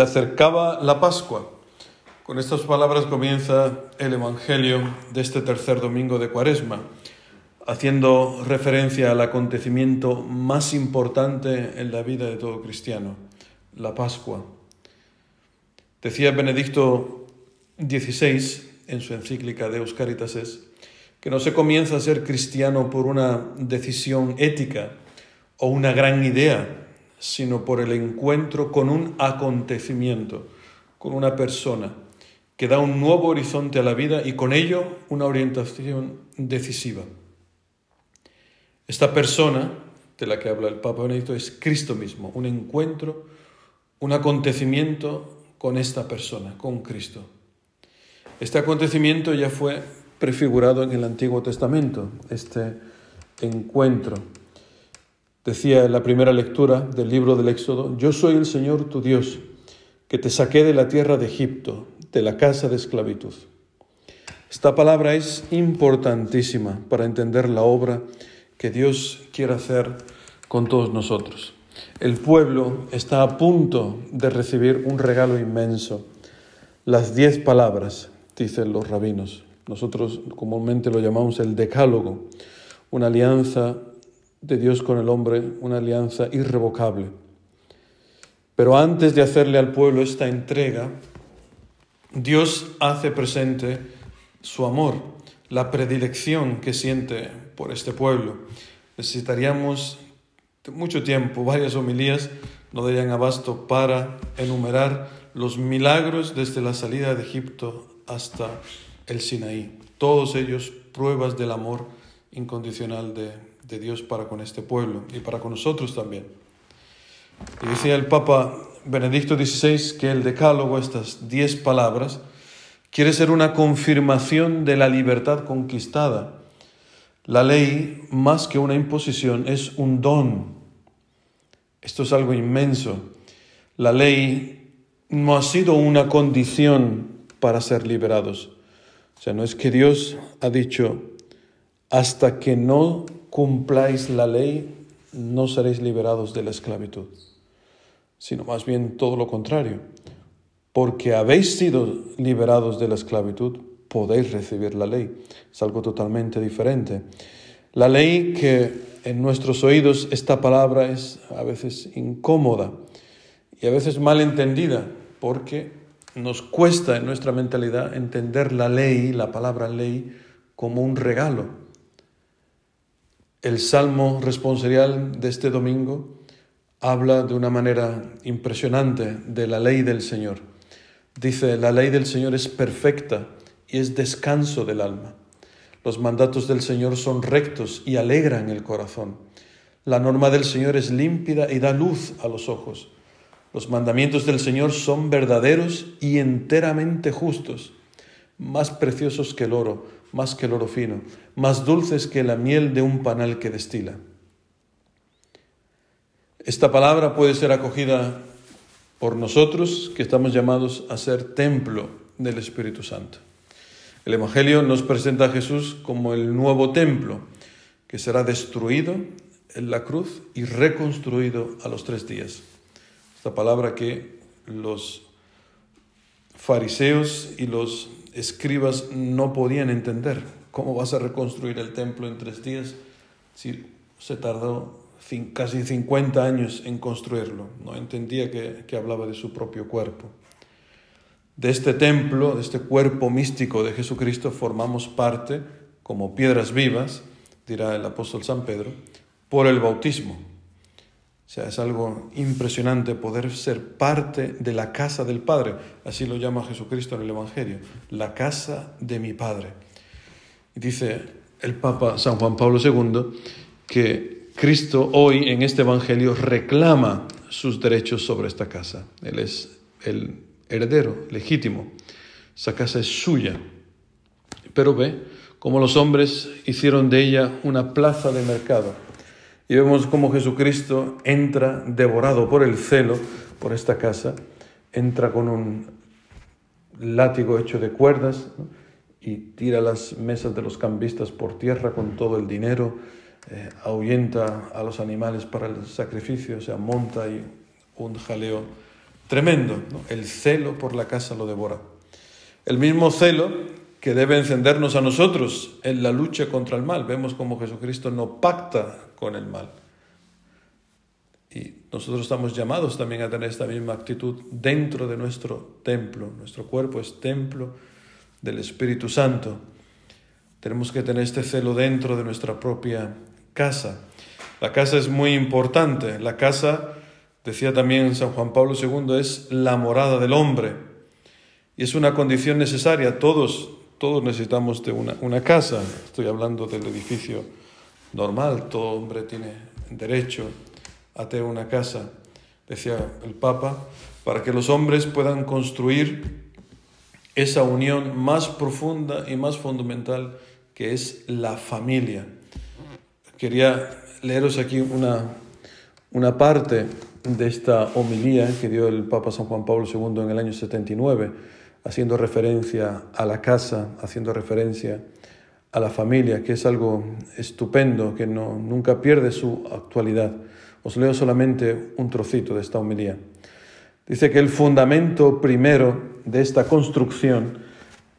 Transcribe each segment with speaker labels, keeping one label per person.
Speaker 1: Se acercaba la Pascua. Con estas palabras comienza el Evangelio de este tercer domingo de Cuaresma, haciendo referencia al acontecimiento más importante en la vida de todo cristiano, la Pascua. Decía Benedicto XVI en su encíclica de Caritas es que no se comienza a ser cristiano por una decisión ética o una gran idea, sino por el encuentro con un acontecimiento, con una persona que da un nuevo horizonte a la vida y con ello una orientación decisiva. Esta persona de la que habla el Papa Benedicto es Cristo mismo, un encuentro, un acontecimiento con esta persona, con Cristo. Este acontecimiento ya fue prefigurado en el Antiguo Testamento, este encuentro Decía en la primera lectura del libro del Éxodo, yo soy el Señor tu Dios, que te saqué de la tierra de Egipto, de la casa de esclavitud. Esta palabra es importantísima para entender la obra que Dios quiere hacer con todos nosotros. El pueblo está a punto de recibir un regalo inmenso, las diez palabras, dicen los rabinos. Nosotros comúnmente lo llamamos el decálogo, una alianza de Dios con el hombre, una alianza irrevocable. Pero antes de hacerle al pueblo esta entrega, Dios hace presente su amor, la predilección que siente por este pueblo. Necesitaríamos mucho tiempo, varias homilías no darían abasto para enumerar los milagros desde la salida de Egipto hasta el Sinaí. Todos ellos pruebas del amor incondicional de, Dios para con este pueblo y para con nosotros también. Y decía el Papa Benedicto XVI que el decálogo, estas diez palabras, quiere ser una confirmación de la libertad conquistada. La ley, más que una imposición, es un don. Esto es algo inmenso. La ley no ha sido una condición para ser liberados. O sea, no es que Dios ha dicho, hasta que no cumpláis la ley, no seréis liberados de la esclavitud, sino más bien todo lo contrario. Porque habéis sido liberados de la esclavitud, podéis recibir la ley. Es algo totalmente diferente. La ley que en nuestros oídos esta palabra es a veces incómoda y a veces mal entendida, porque nos cuesta en nuestra mentalidad entender la ley, la palabra ley, como un regalo el salmo responsorial de este domingo habla de una manera impresionante de la ley del Señor. Dice, la ley del Señor es perfecta y es descanso del alma. Los mandatos del Señor son rectos y alegran el corazón. La norma del Señor es límpida y da luz a los ojos. Los mandamientos del Señor son verdaderos y enteramente justos, más preciosos que el oro más que el oro fino, más dulces que la miel de un panal que destila. Esta palabra puede ser acogida por nosotros que estamos llamados a ser templo del Espíritu Santo. El Evangelio nos presenta a Jesús como el nuevo templo que será destruido en la cruz y reconstruido a los tres días. Esta palabra que los fariseos y los escribas no podían entender. ¿Cómo vas a reconstruir el templo en tres días si se tardó casi 50 años en construirlo? No entendía que, que hablaba de su propio cuerpo. De este templo, de este cuerpo místico de Jesucristo, formamos parte como piedras vivas, dirá el apóstol San Pedro, por el bautismo. O sea, es algo impresionante poder ser parte de la casa del Padre. Así lo llama Jesucristo en el Evangelio, la casa de mi Padre. Y dice el Papa San Juan Pablo II que Cristo hoy en este Evangelio reclama sus derechos sobre esta casa. Él es el heredero legítimo. Esa casa es suya. Pero ve cómo los hombres hicieron de ella una plaza de mercado y vemos cómo Jesucristo entra devorado por el celo por esta casa, entra con un látigo hecho de cuerdas y tira las mesas de los cambistas por tierra con todo el dinero, eh, ahuyenta a los animales para el sacrificio, o sea, monta y un jaleo Tremendo, el celo por la casa lo devora. El mismo celo que debe encendernos a nosotros en la lucha contra el mal. Vemos como Jesucristo no pacta con el mal. Y nosotros estamos llamados también a tener esta misma actitud dentro de nuestro templo. Nuestro cuerpo es templo del Espíritu Santo. Tenemos que tener este celo dentro de nuestra propia casa. La casa es muy importante. La casa Decía también San Juan Pablo II, es la morada del hombre. Y es una condición necesaria. Todos, todos necesitamos de una, casa. Estoy hablando del edificio normal. Todo hombre tiene derecho a tener una casa, decía el Papa, para que los hombres puedan construir esa unión más profunda y más fundamental que es la familia. Quería leeros aquí una, una parte de esta homilía que dio el Papa San Juan Pablo II en el año 79, haciendo referencia a la casa, haciendo referencia a la familia, que es algo estupendo, que no, nunca pierde su actualidad. Os leo solamente un trocito de esta homilía. Dice que el fundamento primero de esta construcción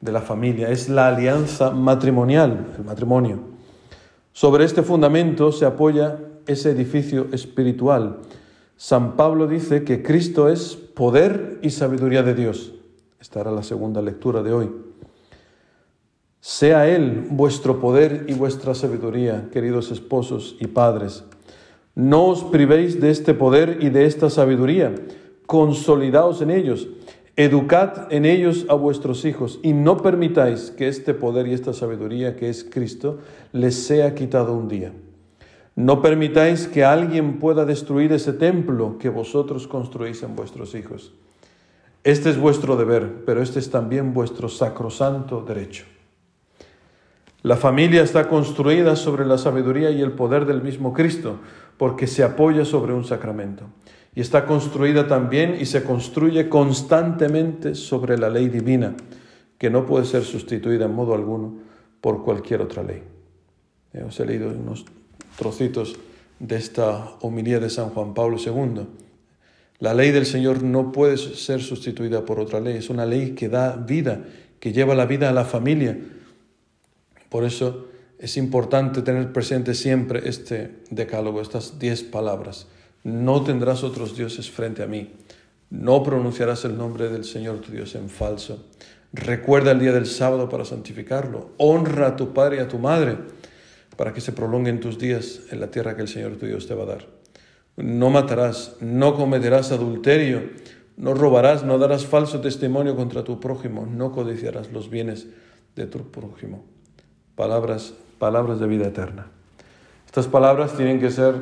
Speaker 1: de la familia es la alianza matrimonial, el matrimonio. Sobre este fundamento se apoya ese edificio espiritual San Pablo dice que Cristo es poder y sabiduría de Dios. Esta era la segunda lectura de hoy. Sea Él vuestro poder y vuestra sabiduría, queridos esposos y padres. No os privéis de este poder y de esta sabiduría. Consolidaos en ellos. Educad en ellos a vuestros hijos y no permitáis que este poder y esta sabiduría que es Cristo les sea quitado un día. No permitáis que alguien pueda destruir ese templo que vosotros construís en vuestros hijos. Este es vuestro deber, pero este es también vuestro sacrosanto derecho. La familia está construida sobre la sabiduría y el poder del mismo Cristo, porque se apoya sobre un sacramento. Y está construida también y se construye constantemente sobre la ley divina, que no puede ser sustituida en modo alguno por cualquier otra ley. Os he leído unos trocitos de esta homilía de San Juan Pablo II. La ley del Señor no puede ser sustituida por otra ley, es una ley que da vida, que lleva la vida a la familia. Por eso es importante tener presente siempre este decálogo, estas diez palabras. No tendrás otros dioses frente a mí. No pronunciarás el nombre del Señor tu Dios en falso. Recuerda el día del sábado para santificarlo. Honra a tu padre y a tu madre para que se prolonguen tus días en la tierra que el Señor tu Dios te va a dar. No matarás, no cometerás adulterio, no robarás, no darás falso testimonio contra tu prójimo, no codiciarás los bienes de tu prójimo. Palabras, palabras de vida eterna. Estas palabras tienen que ser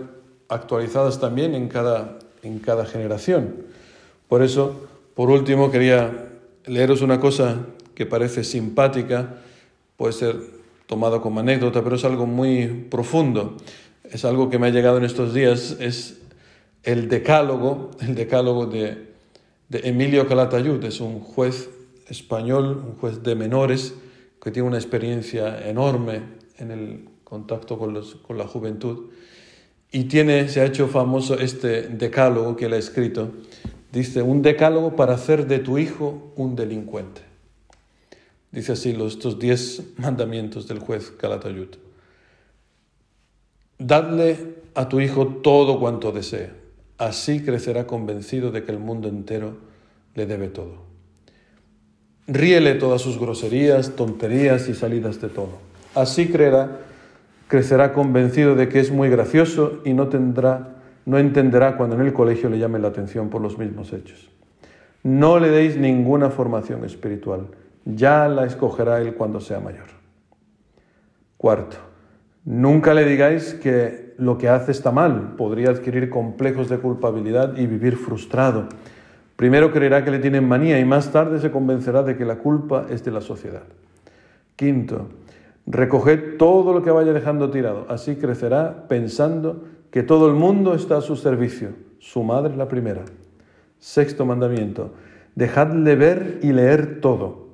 Speaker 1: actualizadas también en cada, en cada generación. Por eso, por último, quería leeros una cosa que parece simpática, puede ser tomado como anécdota, pero es algo muy profundo. Es algo que me ha llegado en estos días, es el decálogo, el decálogo de, Emilio Calatayud, es un juez español, un juez de menores, que tiene una experiencia enorme en el contacto con, la juventud. Y tiene, se ha hecho famoso este decálogo que él ha escrito. Dice, un decálogo para hacer de tu hijo un delincuente. Dice así los, estos diez mandamientos del juez Calatayud. Dadle a tu hijo todo cuanto desee, así crecerá convencido de que el mundo entero le debe todo. Ríele todas sus groserías, tonterías y salidas de todo. Así creerá, crecerá convencido de que es muy gracioso y no tendrá, no entenderá cuando en el colegio le llame la atención por los mismos hechos. No le deis ninguna formación espiritual ya la escogerá él cuando sea mayor. Cuarto, nunca le digáis que lo que hace está mal, podría adquirir complejos de culpabilidad y vivir frustrado. Primero creerá que le tienen manía y más tarde se convencerá de que la culpa es de la sociedad. Quinto, recoged todo lo que vaya dejando tirado, así crecerá pensando que todo el mundo está a su servicio, su madre la primera. Sexto mandamiento, dejadle ver y leer todo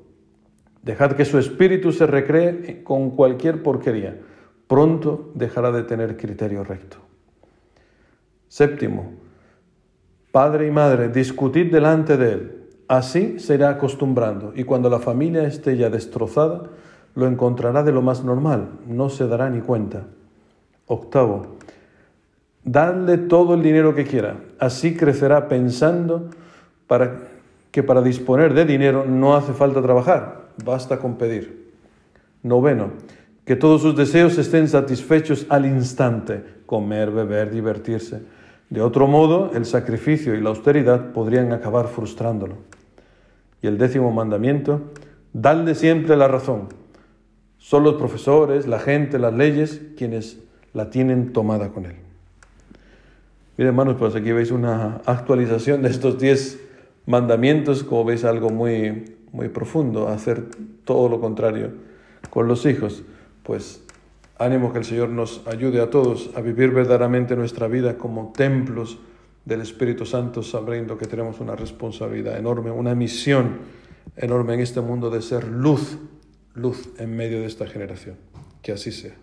Speaker 1: Dejad que su espíritu se recree con cualquier porquería. Pronto dejará de tener criterio recto. Séptimo, Padre y madre, discutid delante de él. Así se irá acostumbrando y cuando la familia esté ya destrozada, lo encontrará de lo más normal, no se dará ni cuenta. Octavo, dadle todo el dinero que quiera, así crecerá pensando que para disponer de dinero no hace falta trabajar, basta con pedir. Noveno, que todos sus deseos estén satisfechos al instante, comer, beber, divertirse. De otro modo, el sacrificio y la austeridad podrían acabar frustrándolo. Y el décimo mandamiento, dadle siempre la razón. Son los profesores, la gente, las leyes quienes la tienen tomada con él. Miren, hermanos, pues aquí veis una actualización de estos diez mandamientos, como veis algo muy, muy profundo, hacer todo lo contrario con los hijos. Pues ánimo que el Señor nos ayude a todos a vivir verdaderamente nuestra vida como templos del Espíritu Santo, sabiendo que tenemos una responsabilidad enorme, una misión enorme en este mundo de ser luz, luz en medio de esta generación. Que así sea.